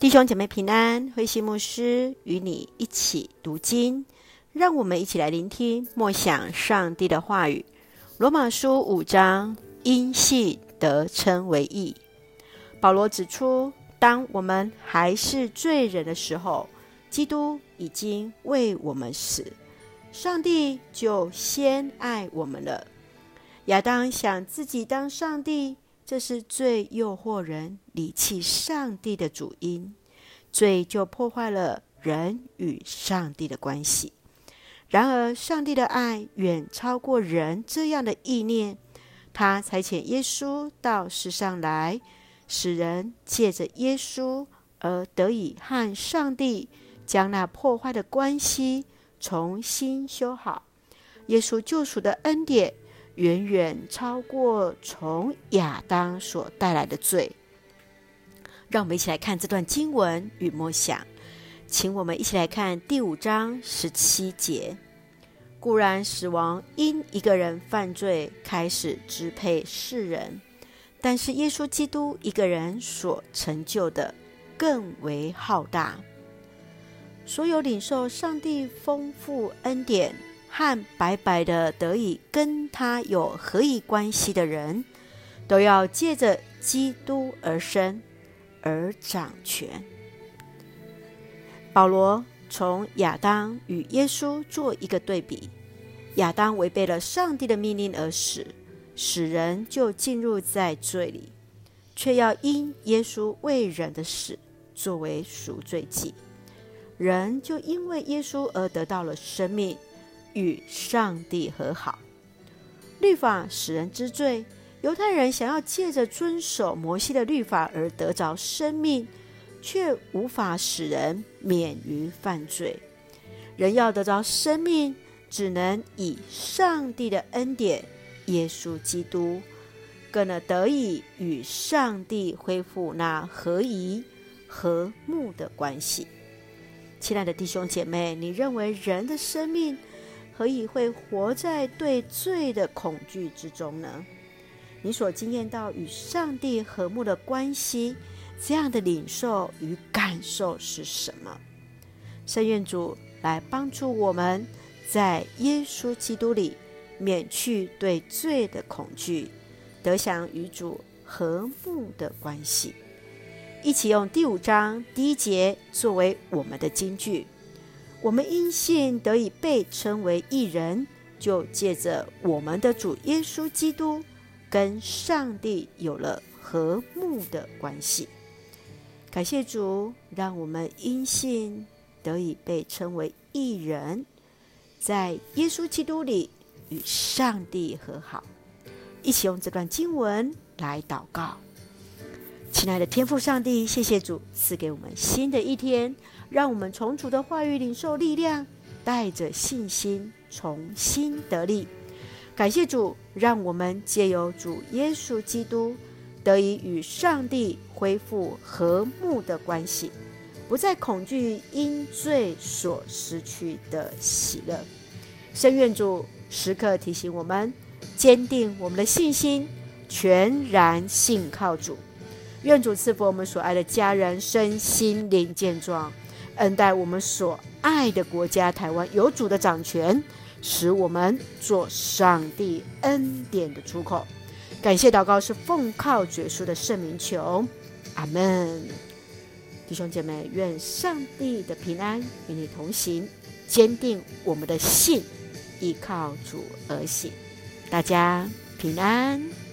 弟兄姐妹平安，慧馨牧师与你一起读经，让我们一起来聆听默想上帝的话语。罗马书五章，因信得称为义。保罗指出，当我们还是罪人的时候，基督已经为我们死，上帝就先爱我们了。亚当想自己当上帝。这是罪诱惑人离弃上帝的主因，罪就破坏了人与上帝的关系。然而，上帝的爱远超过人这样的意念，他差遣耶稣到世上来，使人借着耶稣而得以和上帝将那破坏的关系重新修好。耶稣救赎的恩典。远远超过从亚当所带来的罪。让我们一起来看这段经文与默想，请我们一起来看第五章十七节。固然死亡因一个人犯罪开始支配世人，但是耶稣基督一个人所成就的更为浩大。所有领受上帝丰富恩典，和白白的得以跟他有合一关系的人，都要借着基督而生，而掌权。保罗从亚当与耶稣做一个对比：亚当违背了上帝的命令而死，使人就进入在罪里；却要因耶稣为人的死作为赎罪祭，人就因为耶稣而得到了生命。与上帝和好，律法使人知罪。犹太人想要借着遵守摩西的律法而得着生命，却无法使人免于犯罪。人要得着生命，只能以上帝的恩典，耶稣基督，更能得以与上帝恢复那合一和睦的关系。亲爱的弟兄姐妹，你认为人的生命，何以会活在对罪的恐惧之中呢？你所经验到与上帝和睦的关系，这样的领受与感受是什么？圣愿主来帮助我们，在耶稣基督里免去对罪的恐惧，得享与主和睦的关系。一起用第五章第一节作为我们的金句。我们因信得以被称为义人，就借着我们的主耶稣基督，跟上帝有了和睦的关系。感谢主，让我们因信得以被称为义人，在耶稣基督里与上帝和好。一起用这段经文来祷告。亲爱的天父上帝，谢谢主赐给我们新的一天，让我们从主的话语领受力量，带着信心重新得力。感谢主，让我们借由主耶稣基督得以与上帝恢复和睦的关系，不再恐惧因罪所失去的喜乐。深愿主时刻提醒我们，坚定我们的信心，全然信靠主。愿主赐福我们所爱的家人身心灵健壮，恩待我们所爱的国家台湾有主的掌权，使我们做上帝恩典的出口。感谢祷告是奉靠主耶稣的圣名求，阿门。弟兄姐妹，愿上帝的平安与你同行，坚定我们的信，依靠主而行。大家平安。